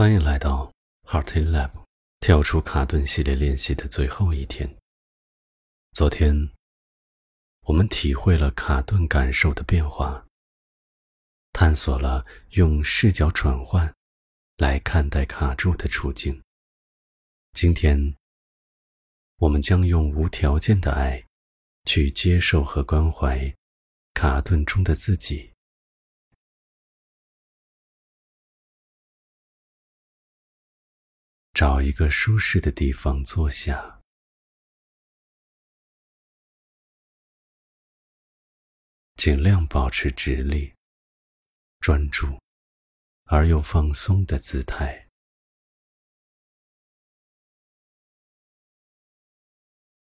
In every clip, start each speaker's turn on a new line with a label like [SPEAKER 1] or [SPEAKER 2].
[SPEAKER 1] 欢迎来到 Hearty Lab，跳出卡顿系列练习的最后一天。昨天，我们体会了卡顿感受的变化，探索了用视角转换来看待卡住的处境。今天，我们将用无条件的爱去接受和关怀卡顿中的自己。找一个舒适的地方坐下，尽量保持直立、专注而又放松的姿态。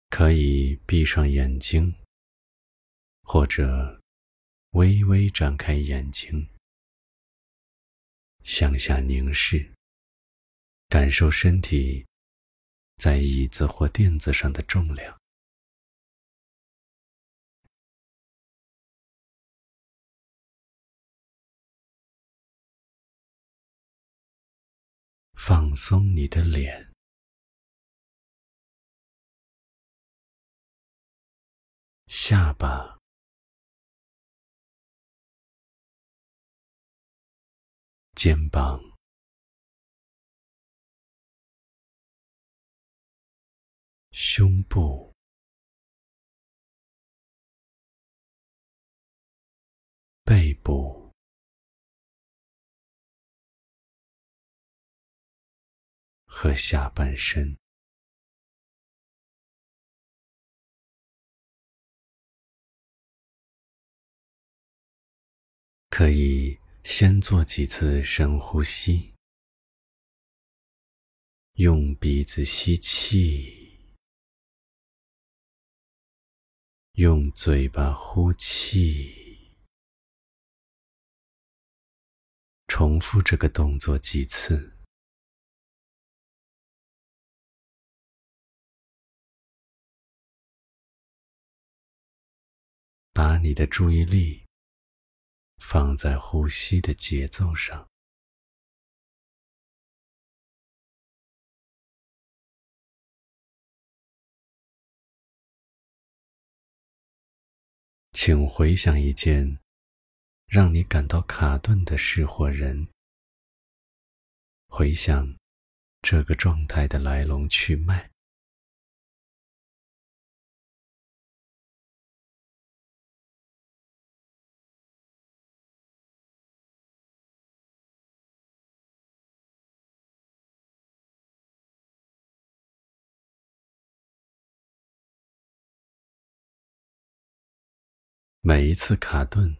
[SPEAKER 1] 可以闭上眼睛，或者微微展开眼睛，向下凝视。感受身体在椅子或垫子上的重量，放松你的脸、下巴、肩膀。胸部、背部、和下半身，可以先做几次深呼吸，用鼻子吸气。用嘴巴呼气，重复这个动作几次，把你的注意力放在呼吸的节奏上。请回想一件让你感到卡顿的事或人，回想这个状态的来龙去脉。每一次卡顿，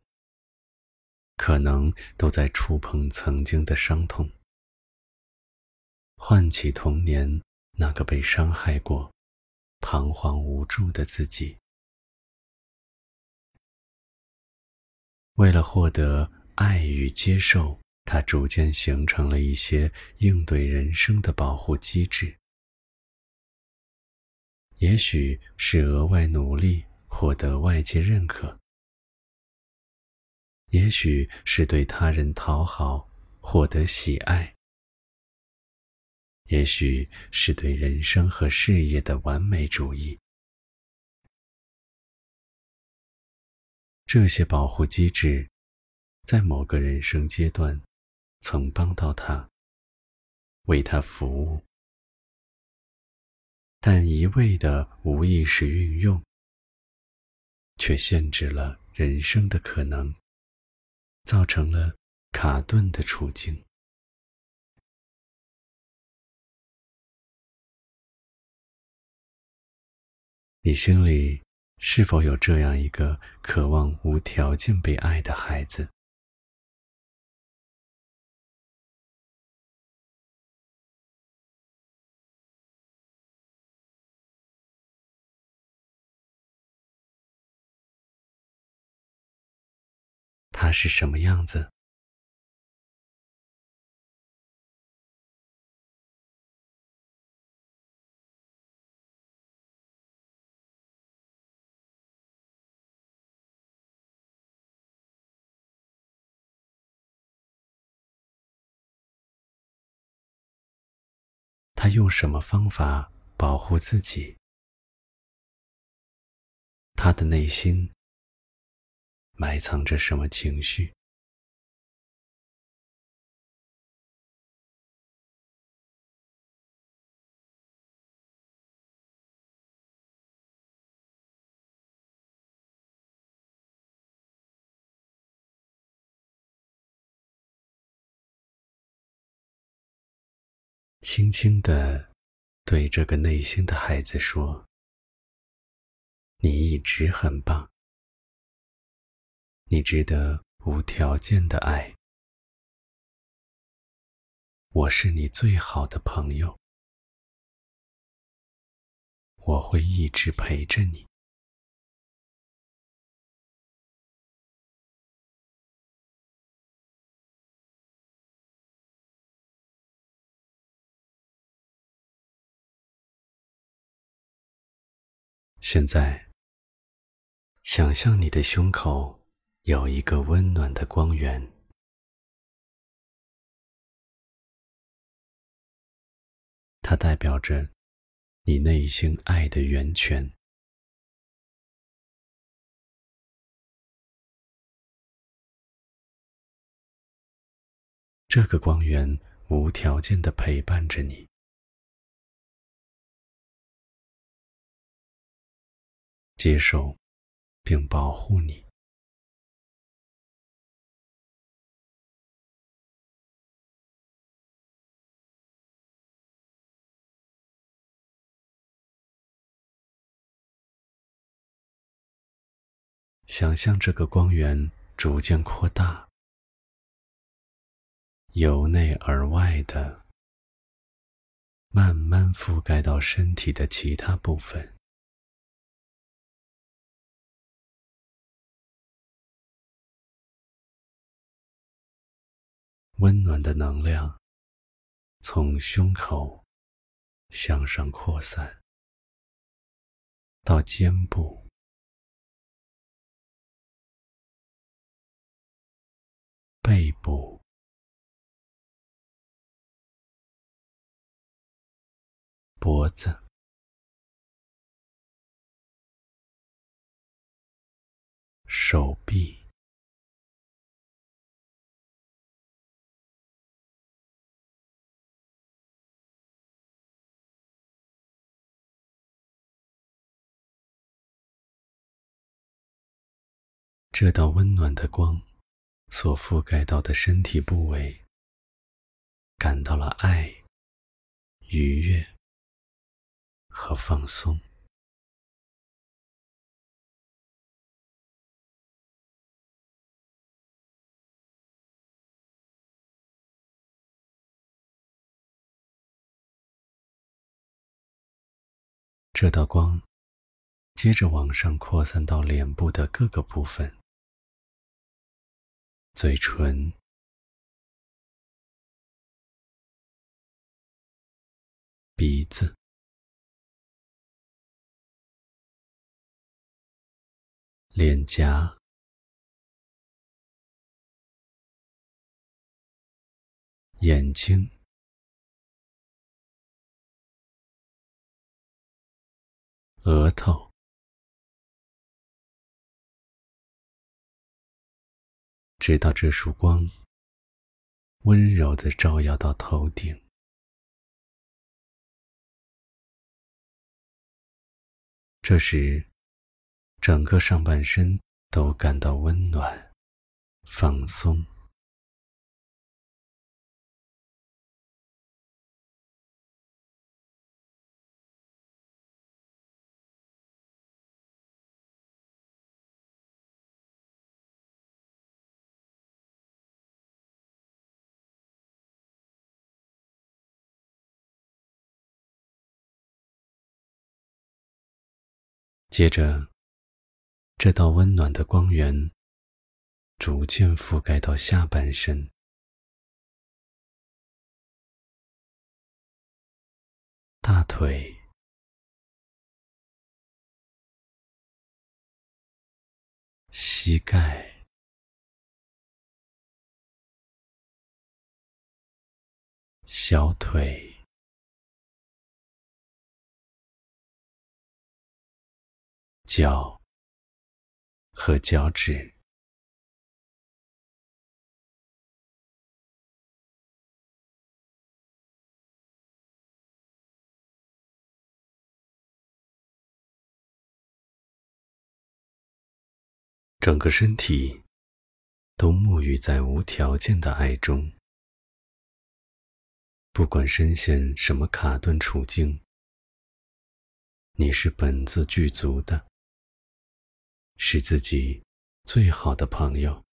[SPEAKER 1] 可能都在触碰曾经的伤痛，唤起童年那个被伤害过、彷徨无助的自己。为了获得爱与接受，他逐渐形成了一些应对人生的保护机制，也许是额外努力获得外界认可。也许是对他人讨好，获得喜爱；也许是对人生和事业的完美主义。这些保护机制，在某个人生阶段，曾帮到他，为他服务，但一味的无意识运用，却限制了人生的可能。造成了卡顿的处境。你心里是否有这样一个渴望无条件被爱的孩子？他是什么样子？他用什么方法保护自己？他的内心埋藏着什么情绪？轻轻地对这个内心的孩子说：“你一直很棒，你值得无条件的爱。我是你最好的朋友，我会一直陪着你。”现在，想象你的胸口有一个温暖的光源，它代表着你内心爱的源泉。这个光源无条件的陪伴着你。接受，并保护你。想象这个光源逐渐扩大，由内而外的，慢慢覆盖到身体的其他部分。温暖的能量从胸口向上扩散，到肩部、背部、脖子、手臂。这道温暖的光所覆盖到的身体部位，感到了爱、愉悦和放松。这道光接着往上扩散到脸部的各个部分。嘴唇、鼻子、脸颊、眼睛、额头。直到这束光温柔地照耀到头顶，这时，整个上半身都感到温暖、放松。接着，这道温暖的光源逐渐覆盖到下半身，大腿、膝盖、小腿、脚和脚趾。整个身体都沐浴在无条件的爱中，不管身陷什么卡顿处境，你是本自具足的，是自己最好的朋友。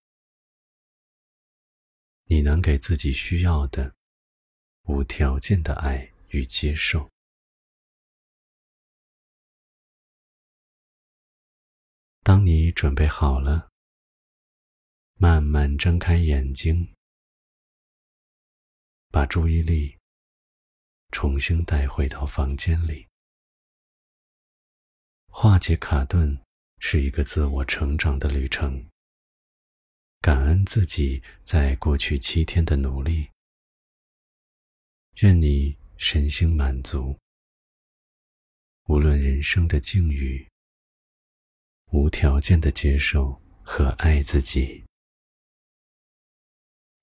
[SPEAKER 1] 你能给自己需要的无条件的爱与接受。当你准备好了，慢慢睁开眼睛，把注意力重新带回到房间里。化解卡顿是一个自我成长的旅程。感恩自己在过去七天的努力。愿你身心满足，无论人生的境遇。无条件的接受和爱自己。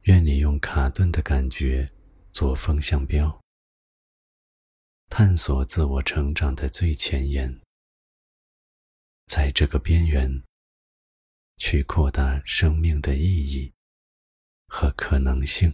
[SPEAKER 1] 愿你用卡顿的感觉做风向标，探索自我成长的最前沿，在这个边缘，去扩大生命的意义和可能性。